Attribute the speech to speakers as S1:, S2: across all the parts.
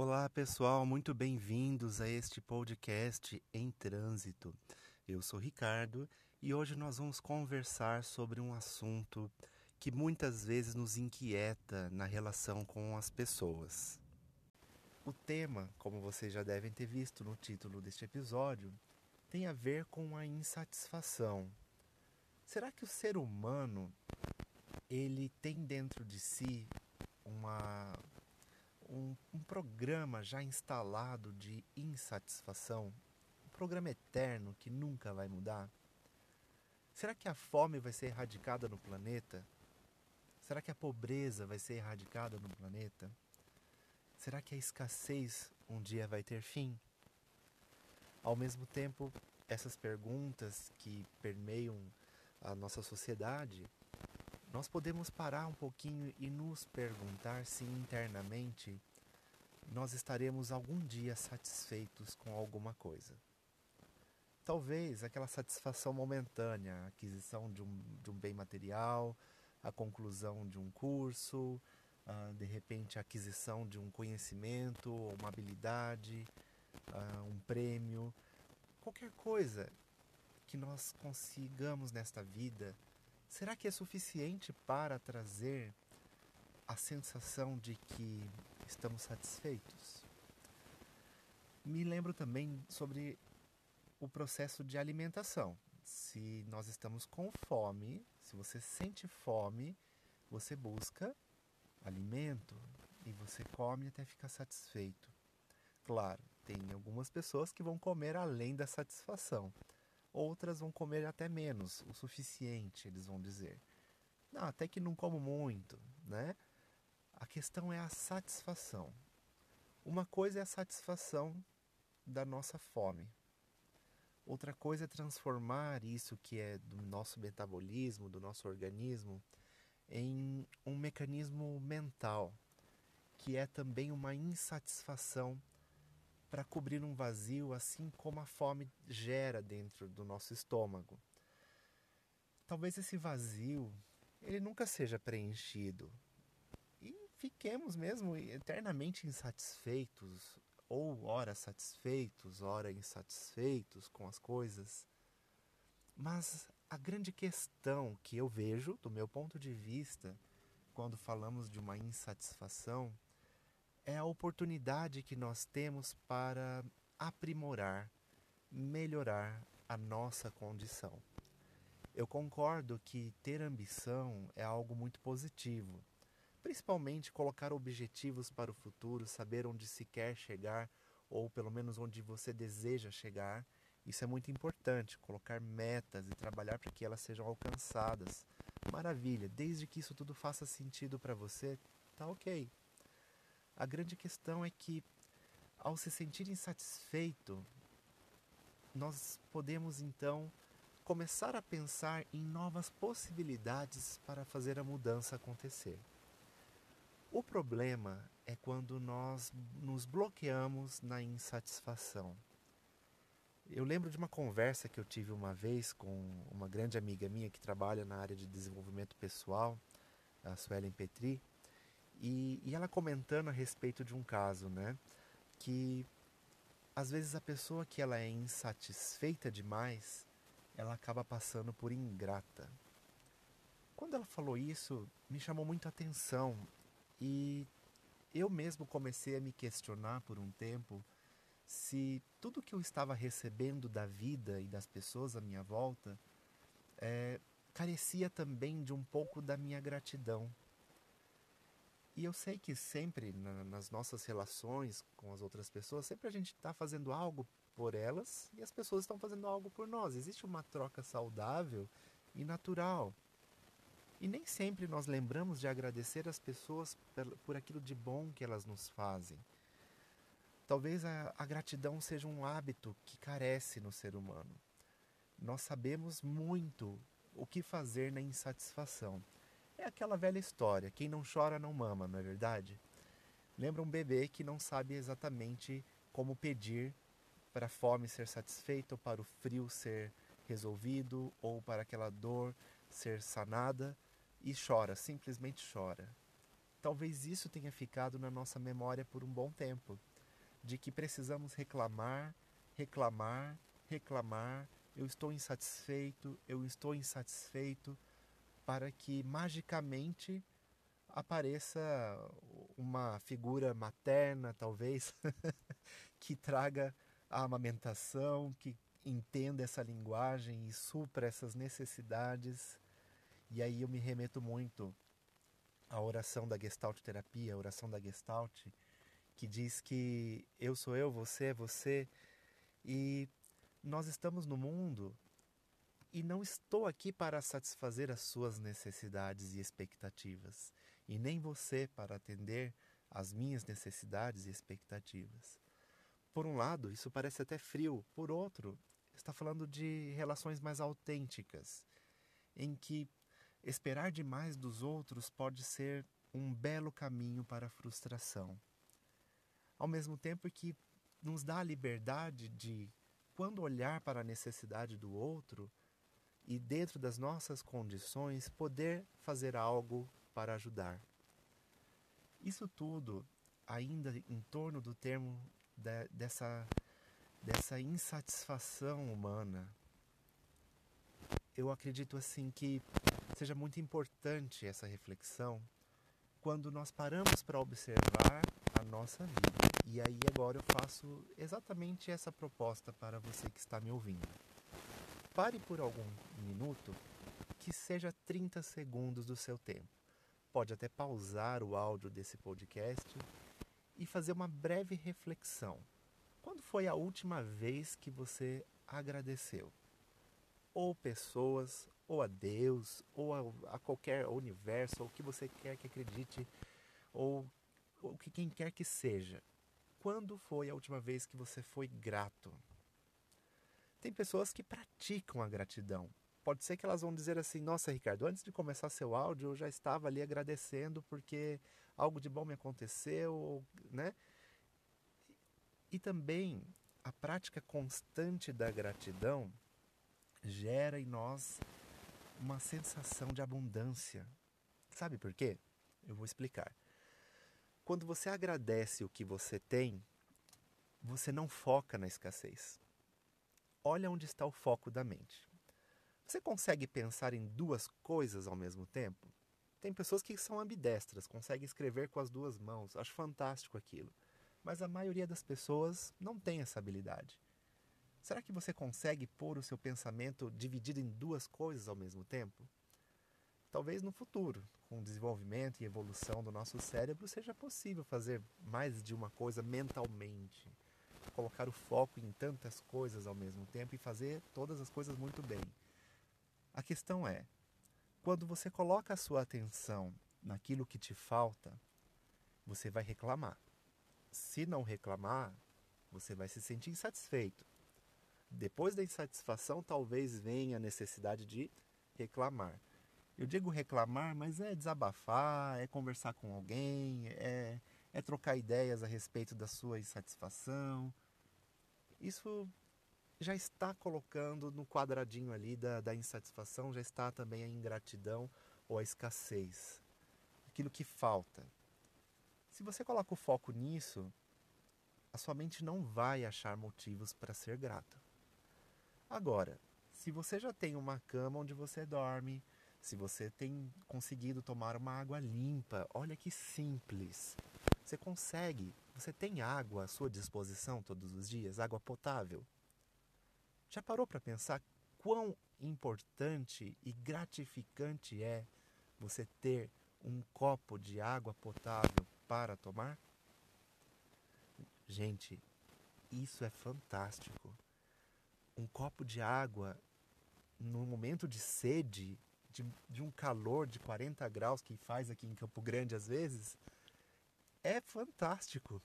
S1: Olá pessoal, muito bem-vindos a este podcast em trânsito. Eu sou Ricardo e hoje nós vamos conversar sobre um assunto que muitas vezes nos inquieta na relação com as pessoas. O tema, como vocês já devem ter visto no título deste episódio, tem a ver com a insatisfação. Será que o ser humano ele tem dentro de si uma um, um programa já instalado de insatisfação, um programa eterno que nunca vai mudar? Será que a fome vai ser erradicada no planeta? Será que a pobreza vai ser erradicada no planeta? Será que a escassez um dia vai ter fim? Ao mesmo tempo, essas perguntas que permeiam a nossa sociedade nós podemos parar um pouquinho e nos perguntar se internamente nós estaremos algum dia satisfeitos com alguma coisa. Talvez aquela satisfação momentânea, a aquisição de um, de um bem material, a conclusão de um curso, uh, de repente a aquisição de um conhecimento, uma habilidade, uh, um prêmio, qualquer coisa que nós consigamos nesta vida será que é suficiente para trazer a sensação de que estamos satisfeitos? Me lembro também sobre o processo de alimentação. Se nós estamos com fome, se você sente fome, você busca alimento e você come até ficar satisfeito. Claro, tem algumas pessoas que vão comer além da satisfação. Outras vão comer até menos, o suficiente, eles vão dizer. Não, até que não como muito, né? A questão é a satisfação. Uma coisa é a satisfação da nossa fome. Outra coisa é transformar isso que é do nosso metabolismo, do nosso organismo, em um mecanismo mental, que é também uma insatisfação para cobrir um vazio, assim como a fome gera dentro do nosso estômago. Talvez esse vazio ele nunca seja preenchido e fiquemos mesmo eternamente insatisfeitos ou ora satisfeitos, ora insatisfeitos com as coisas. Mas a grande questão que eu vejo, do meu ponto de vista, quando falamos de uma insatisfação, é a oportunidade que nós temos para aprimorar, melhorar a nossa condição. Eu concordo que ter ambição é algo muito positivo, principalmente colocar objetivos para o futuro, saber onde se quer chegar ou pelo menos onde você deseja chegar. Isso é muito importante, colocar metas e trabalhar para que elas sejam alcançadas. Maravilha, desde que isso tudo faça sentido para você, tá ok. A grande questão é que, ao se sentir insatisfeito, nós podemos então começar a pensar em novas possibilidades para fazer a mudança acontecer. O problema é quando nós nos bloqueamos na insatisfação. Eu lembro de uma conversa que eu tive uma vez com uma grande amiga minha que trabalha na área de desenvolvimento pessoal, a Suelen Petri, e, e ela comentando a respeito de um caso, né? Que às vezes a pessoa que ela é insatisfeita demais, ela acaba passando por ingrata. Quando ela falou isso, me chamou muito a atenção e eu mesmo comecei a me questionar por um tempo se tudo que eu estava recebendo da vida e das pessoas à minha volta é, carecia também de um pouco da minha gratidão. E eu sei que sempre na, nas nossas relações com as outras pessoas, sempre a gente está fazendo algo por elas e as pessoas estão fazendo algo por nós. Existe uma troca saudável e natural. E nem sempre nós lembramos de agradecer as pessoas por, aquilo de bom que elas nos fazem. Talvez a, a gratidão seja um hábito que carece no ser humano. Nós sabemos muito o que fazer na insatisfação. É aquela velha história: quem não chora não mama, não é verdade? Lembra um bebê que não sabe exatamente como pedir para a fome ser satisfeita, ou para o frio ser resolvido, ou para aquela dor ser sanada, e chora, simplesmente chora. talvez isso tenha ficado na nossa memória por um bom tempo, de que precisamos reclamar, reclamar, reclamar, eu estou insatisfeito, eu estou insatisfeito, para que magicamente apareça uma figura materna, talvez, que traga a amamentação, que entenda essa linguagem e supra essas necessidades. E aí eu me remeto muito à oração da Gestalt terapia, a oração da Gestalt, que diz que eu sou eu, você é você, e nós estamos no mundo e não estou aqui para satisfazer as suas necessidades e expectativas, e nem você para atender às minhas necessidades e expectativas. Por um lado, isso parece até frio, por outro, está falando de relações mais autênticas, em que esperar demais dos outros pode ser um belo caminho para a frustração. Ao mesmo tempo que nos dá a liberdade de, quando olhar para a necessidade do outro e dentro das nossas condições, poder fazer algo para ajudar. Isso tudo ainda em torno do termo de, dessa, dessa insatisfação humana. Eu acredito assim que seja muito importante essa reflexão quando nós paramos para observar a nossa vida. E aí agora eu faço exatamente essa proposta para você que está me ouvindo. Pare por algum minuto, que seja 30 segundos do seu tempo. Pode até pausar o áudio desse podcast e fazer uma breve reflexão. Quando foi a última vez que você agradeceu? Ou pessoas, ou a Deus, ou a, a qualquer universo, ou o que você quer que acredite, ou o que quem quer que seja. Quando foi a última vez que você foi grato? Tem pessoas que praticam a gratidão. Pode ser que elas vão dizer assim: Nossa, Ricardo, antes de começar seu áudio, eu já estava ali agradecendo porque algo de bom me aconteceu, né? E também a prática constante da gratidão gera em nós uma sensação de abundância. Sabe por quê? Eu vou explicar. Quando você agradece o que você tem, você não foca na escassez. Olha onde está o foco da mente. Você consegue pensar em duas coisas ao mesmo tempo? Tem pessoas que são ambidestras, conseguem escrever com as duas mãos. Acho fantástico aquilo. Mas a maioria das pessoas não tem essa habilidade. Será que você consegue pôr o seu pensamento dividido em duas coisas ao mesmo tempo? Talvez no futuro, com o desenvolvimento e evolução do nosso cérebro, seja possível fazer mais de uma coisa mentalmente. Colocar o foco em tantas coisas ao mesmo tempo e fazer todas as coisas muito bem. A questão é: quando você coloca a sua atenção naquilo que te falta, você vai reclamar. Se não reclamar, você vai se sentir insatisfeito. Depois da insatisfação, talvez venha a necessidade de reclamar. Eu digo reclamar, mas é desabafar, é conversar com alguém, é, é trocar ideias a respeito da sua insatisfação. Isso já está colocando no quadradinho ali da, da insatisfação, já está também a ingratidão ou a escassez. Aquilo que falta. Se você coloca o foco nisso, a sua mente não vai achar motivos para ser grata. Agora, se você já tem uma cama onde você dorme, se você tem conseguido tomar uma água limpa, olha que simples. Você consegue, você tem água à sua disposição todos os dias, água potável. Já parou para pensar quão importante e gratificante é você ter um copo de água potável para tomar? Gente, isso é fantástico. Um copo de água no momento de sede de, de um calor de 40 graus que faz aqui em Campo Grande às vezes, é fantástico.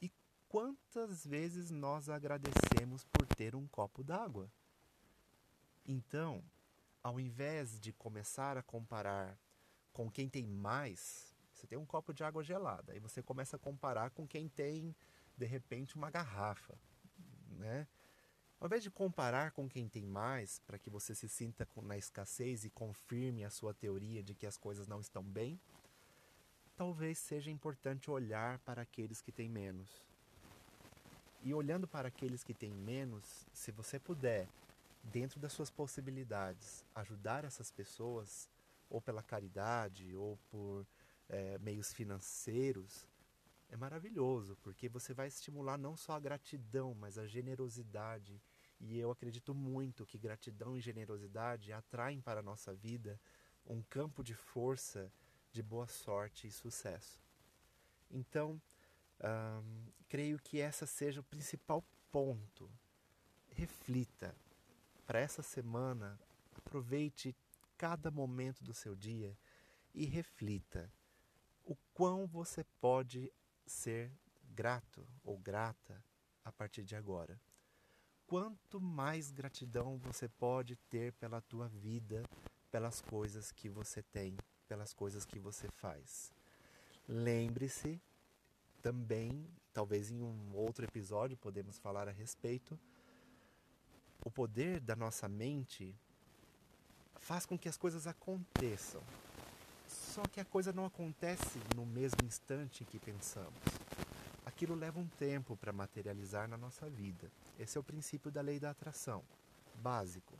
S1: E quantas vezes nós agradecemos por ter um copo d'água? Então, ao invés de começar a comparar com quem tem mais, você tem um copo de água gelada, e você começa a comparar com quem tem, de repente, uma garrafa, né? Ao invés de comparar com quem tem mais, para que você se sinta na escassez e confirme a sua teoria de que as coisas não estão bem, talvez seja importante olhar para aqueles que têm menos. E olhando para aqueles que têm menos, se você puder, dentro das suas possibilidades, ajudar essas pessoas, ou pela caridade, ou por é, meios financeiros, é maravilhoso, porque você vai estimular não só a gratidão, mas a generosidade. E eu acredito muito que gratidão e generosidade atraem para a nossa vida um campo de força, de boa sorte e sucesso. Então, hum, creio que essa seja o principal ponto. Reflita. Para essa semana, aproveite cada momento do seu dia e reflita o quão você pode ser grato ou grata a partir de agora. Quanto mais gratidão você pode ter pela tua vida, pelas coisas que você tem, pelas coisas que você faz. Lembre-se também, talvez em um outro episódio podemos falar a respeito, o poder da nossa mente faz com que as coisas aconteçam. Só que a coisa não acontece no mesmo instante que pensamos. Aquilo leva um tempo para materializar na nossa vida. Esse é o princípio da lei da atração, básico.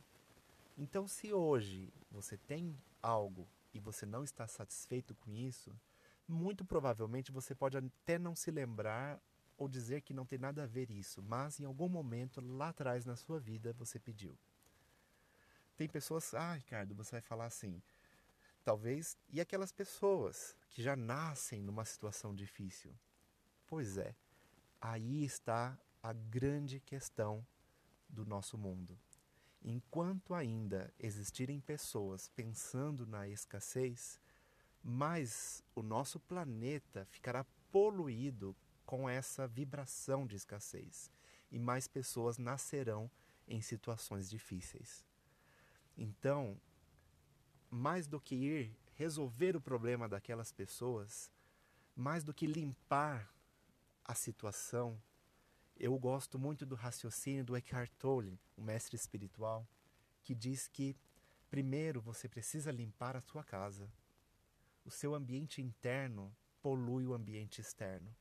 S1: Então, se hoje você tem algo e você não está satisfeito com isso, muito provavelmente você pode até não se lembrar ou dizer que não tem nada a ver isso, mas em algum momento lá atrás na sua vida você pediu. Tem pessoas, ah, Ricardo, você vai falar assim, talvez, e aquelas pessoas que já nascem numa situação difícil? Pois é, aí está a grande questão do nosso mundo. Enquanto ainda existirem pessoas pensando na escassez, mais o nosso planeta ficará poluído com essa vibração de escassez e mais pessoas nascerão em situações difíceis. Então, mais do que ir resolver o problema daquelas pessoas, mais do que limpar a situação, eu gosto muito do raciocínio do Eckhart Tolle, o mestre espiritual, que diz que primeiro você precisa limpar a sua casa. O seu ambiente interno polui o ambiente externo.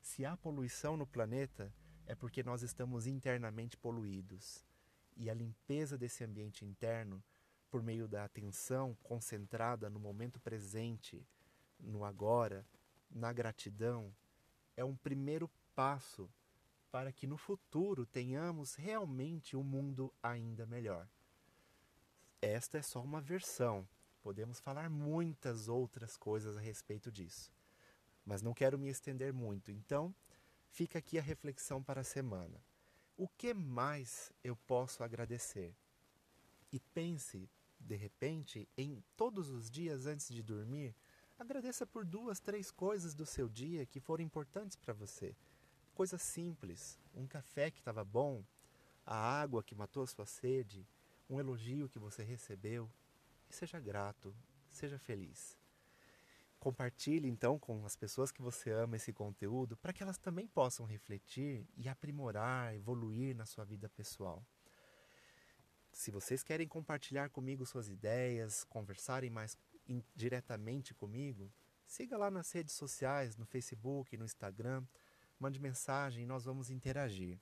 S1: Se há poluição no planeta, é porque nós estamos internamente poluídos. E a limpeza desse ambiente interno por meio da atenção concentrada no momento presente, no agora, na gratidão, é um primeiro passo para que no futuro tenhamos realmente um mundo ainda melhor. Esta é só uma versão, podemos falar muitas outras coisas a respeito disso, mas não quero me estender muito, então fica aqui a reflexão para a semana. O que mais eu posso agradecer? E pense de repente, em todos os dias antes de dormir, agradeça por duas, três coisas do seu dia que foram importantes para você. Coisas simples, um café que estava bom, a água que matou a sua sede, um elogio que você recebeu. E seja grato, seja feliz. Compartilhe então com as pessoas que você ama esse conteúdo para que elas também possam refletir e aprimorar, evoluir na sua vida pessoal. Se vocês querem compartilhar comigo suas ideias, conversarem mais diretamente comigo, siga lá nas redes sociais, no Facebook, no Instagram, mande mensagem e nós vamos interagir.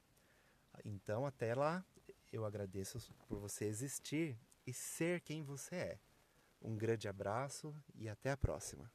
S1: Então, até lá, eu agradeço por você existir e ser quem você é. Um grande abraço e até a próxima.